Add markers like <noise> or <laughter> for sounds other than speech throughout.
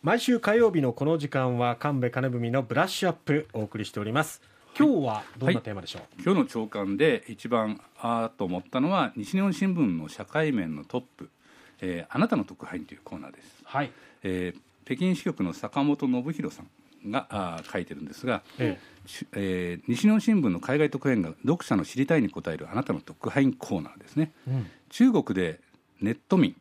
毎週火曜日のこの時間は神戸金文のブラッシュアップお送りしております。今日はどんなテーマでしょう、今日の朝刊で一番あーと思ったのは西日本新聞の社会面のトップ、えーあなたの特派員というコーナーです、はい、えー北京支局の坂本信弘さんがあー書いてるんですが、えしえー西日本新聞の海外特派員が読者の知りたいに答えるあなたの特派員コーナーですね。えうん。中国でネット民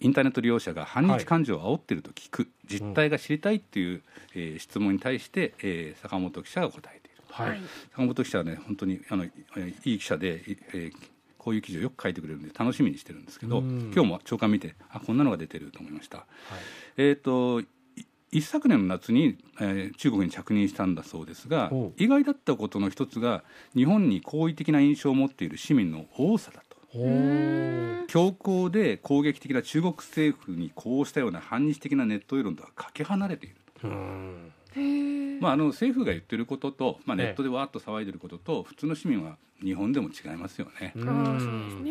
インターネット利用者が反日感情を煽っていると聞く、実態が知りたいっていう、えー質問に対して、えー坂本記者が答えている。はい、坂本記者はね本当にあのえーいい記者で、いえーこういう記事をよく書いてくれるんで楽しみにしてるんですけどうん。今日も朝刊見てあこんなのが出てると思いました。えー、とい一昨年の夏に、えー中国に着任したんだそうですが意外だったことの一つが日本に好意的な印象を持っている市民の多さだと。ほう強硬で攻撃的な中国政府にこうしたような反日的なネット世論とはかけ離れているまあ、あの政府が言ってることと、まあ、ええ。ネットでわーっと騒いでることと、普通の市民は日本でも違いますよね。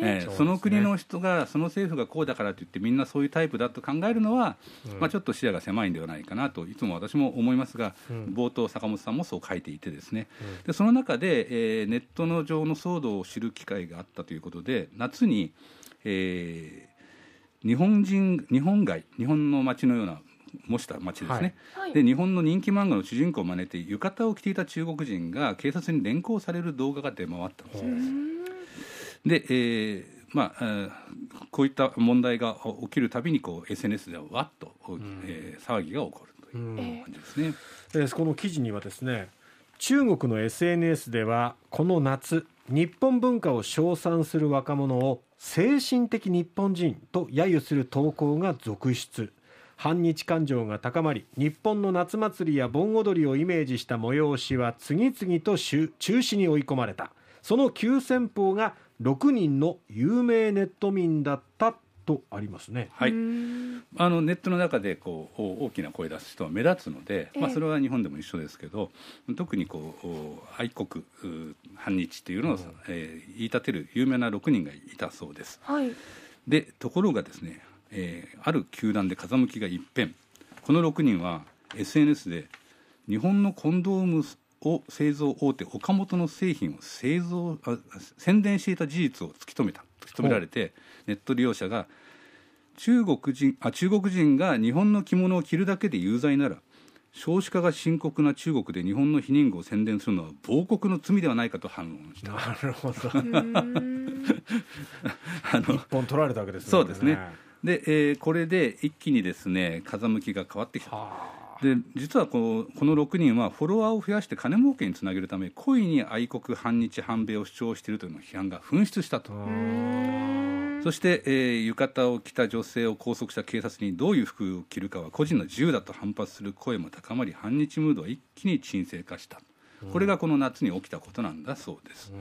ええその国の人がその政府がこうだからといってみんなそういうタイプだと考えるのは、うん。まあ、ちょっと視野が狭いんではないかなといつも私も思いますが、うん。冒頭坂本さんもそう書いていてですね、うん。でその中で、えーネットの上の騒動を知る機会があったということで夏に、えー日本人日本街日本の街のような模した街ですね、はい。で日本の人気漫画の主人公を真似て浴衣を着ていた中国人が警察に連行される動画が出回ったんですよ。で、えーまあえーこういった問題が起きるたびにこう SNS ではわっと、えー騒ぎが起こるといううん感じですね。えーこの記事にはですね中国の SNS ではこの夏日本文化を称賛する若者を精神的日本人と揶揄する投稿が続出反日感情が高まり日本の夏祭りや盆踊りをイメージした催しは次々と中中止に追い込まれた。その急先鋒が6人の有名ネット民だったとありますね。はい、うんあのネットの中でこうお大きな声出す人は目立つので、まあ、ええそれは日本でも一緒ですけど特にこうお愛国う反日っていうのを、えー言い立てる有名な6人がいたそうです。はい。でところがですね、えーある球団で風向きが一変。この6人は SNS で日本のコンドームを製造大手岡本の製品を製造あ宣伝していた事実を突き止めた突き止められてネット利用者が中国人あ中国人が日本の着物を着るだけで有罪なら少子化が深刻な中国で日本の避妊具を宣伝するのは亡国の罪ではないかと反論した。なるほど。う <laughs> んあの一本取られたわけですね。そうですねで、えーこれで一気にですね風向きが変わってきた。はで実はこうこの6人はフォロワーを増やして金儲けにつなげるため故意に愛国反日反米を主張しているというの批判が噴出したと。そして、えー浴衣を着た女性を拘束した警察にどういう服を着るかは個人の自由だと反発する声も高まり反日ムードは一気に沈静化した。これがこの夏に起きたことなんだそうです、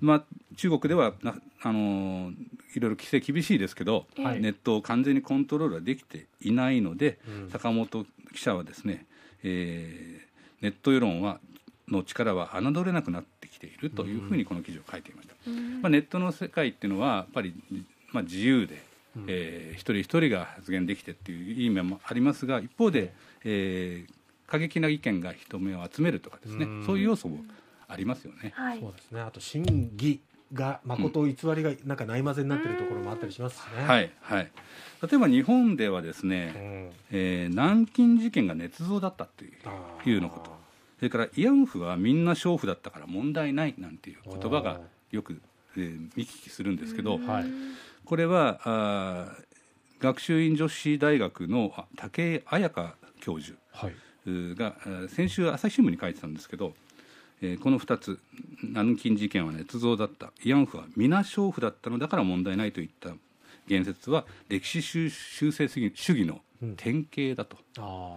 まあ、中国ではな、あのーいろいろ規制厳しいですけど、はい。ネットを完全にコントロールはできていないので、うん。坂本記者はですね、えーネット世論はの力は侮れなくなってきているというふうにこの記事を書いていました。まあ、ネットの世界っていうのはやっぱり、まあ、自由で、えー一人一人が発言できてっていういい面もありますが一方で、えー過激な意見が人目を集めるとかですね、うん。そういう要素もありますよね。はい。そうですね。あと真偽が誠偽りがなんかないまぜになってるところもあったりしますしね。。はいいはい、例えば日本ではですうね、ん、えー南京事件が捏造だったっていうのこと。それから慰安婦はみんな娼婦だったから問題ないなんていう言葉がよく、えー見聞きするんですけど、はい。これはあー学習院女子大学のあ武井彩香教授がえー先週朝日新聞に書いてたんですけど、えーこの2つ南京事件は捏造だった慰安婦は皆娼婦だったのだから問題ないといった言説は歴史修修正主義の典型だと、あ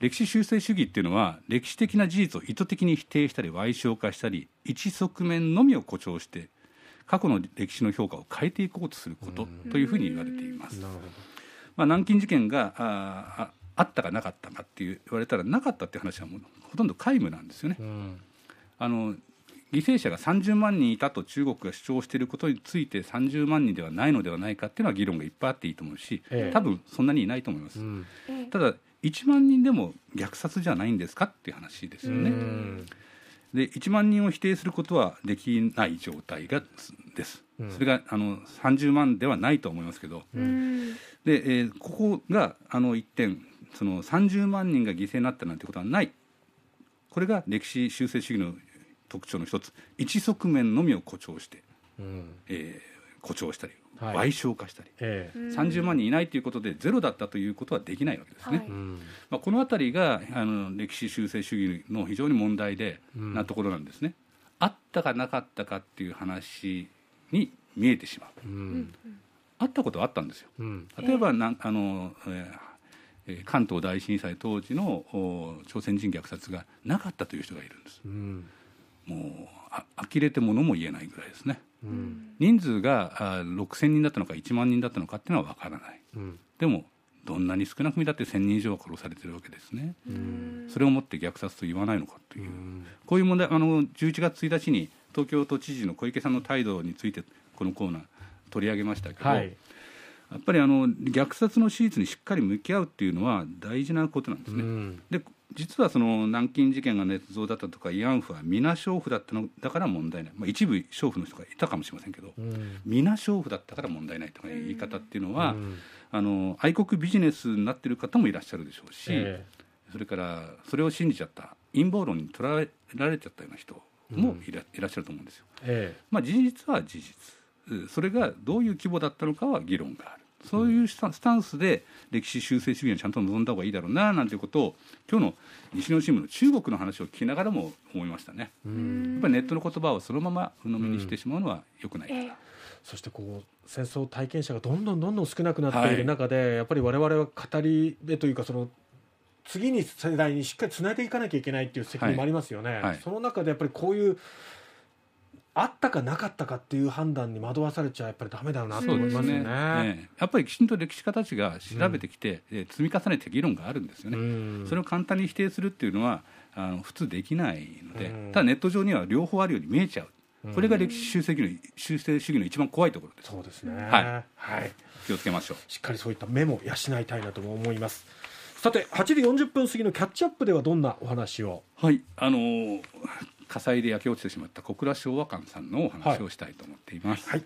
歴史修正主義っていうのは歴史的な事実を意図的に否定したり賠償化したり一側面のみを誇張して過去の歴史の評価を変えていこうとすることというふうに言われています。まあ、南京事件があああったかなかったかって言われたらなかったっていう話はもうほとんど皆無なんですよね。ど。うん。あの犠牲者が30万人いたと中国が主張していることについて30万人ではないのではないかっていうのは議論がいっぱいあっていいと思うし、ええ。多分そんなにいないと思います。うん。ええ。ただ1万人でも虐殺じゃないんですかっていう話ですよね。うん。で1万人を否定することはできない状態がです、うん。それがあの30万ではないと思いますけど、うん。で、えーここがあの一点その30万人が犠牲になったなんてことはないこれが歴史修正主義の特徴の一つ。一側面のみを誇張して、うん。えー誇張したりはい。賠償化したり、ええ。30万人いないということでゼロだったということはできないわけですね。はい。うん。まあ、この辺りがあの歴史修正主義の非常に問題で、うん。なところなんですね。あったかなかったかっていう話に見えてしまう。ううん。んあったことはあったんですよ。うん。例えばなんあの、えーえー関東大震災当時のお朝鮮人虐殺がなかったという人がいるんです。うんもうあ呆れてものも言えないぐらいですね。ううんん人数があ6000人だったのか1万人だったのかっていうのは分からない。うんでもどんなに少なく見だって1000人以上は殺されてるわけですね。うんそれをもって虐殺と言わないのかというう、んこういう問題あの11月1日に東京都知事の小池さんの態度についてこのコーナー取り上げましたけど、はいやっぱりあの虐殺の史実にしっかり向き合うっていうのは大事なことなんですね。うん。で実はその南京事件が捏造だったとか慰安婦は皆娼婦だったのだから問題ない、まあ、一部娼婦の人がいたかもしれませんけどうん。皆娼婦だったから問題ないという言い方っていうのは、うん。あの愛国ビジネスになっている方もいらっしゃるでしょうし、えそれからそれを信じちゃった陰謀論にとらえられちゃったような人もいら,、いらっしゃると思うんですよ。ええ。まあ、事実は事実。うんそれがどういう規模だったのかは議論があるそういうスタンスで歴史修正主義にちゃんと臨んだ方がいいだろうななんていうことを今日の西日本新聞の中国の話を聞きながらも思いましたね。うやんっぱりネットの言葉をそのまま鵜呑みにしてしまうのは良くない。ええ。そしてこう戦争体験者がどんどんどんどん少なくなっている中で、やっぱり我々は語り部というかその次に世代にしっかりつないでいかなきゃいけないっていう責任もありますよね、はい。その中でやっぱりこういうあったかなかったかっていう判断に惑わされちゃやっぱりダメだよなと思いますよね。ええ。やっぱりきちんと歴史家たちが調べてきて、え積み重ねて議論があるんですよね。うん。それを簡単に否定するっていうのはあの普通できないので、うん。ただネット上には両方あるように見えちゃう、これが歴史修正主義の修正主義の一番怖いところです。そうですね、はい。はい、気をつけましょう。しっかりそういった目も養いたいなとも思います。さて8時40分過ぎのキャッチアップではどんなお話を？はい、あのー火災で焼け落ちてしまった小倉昭和館さんのお話をしたいと思っています。はい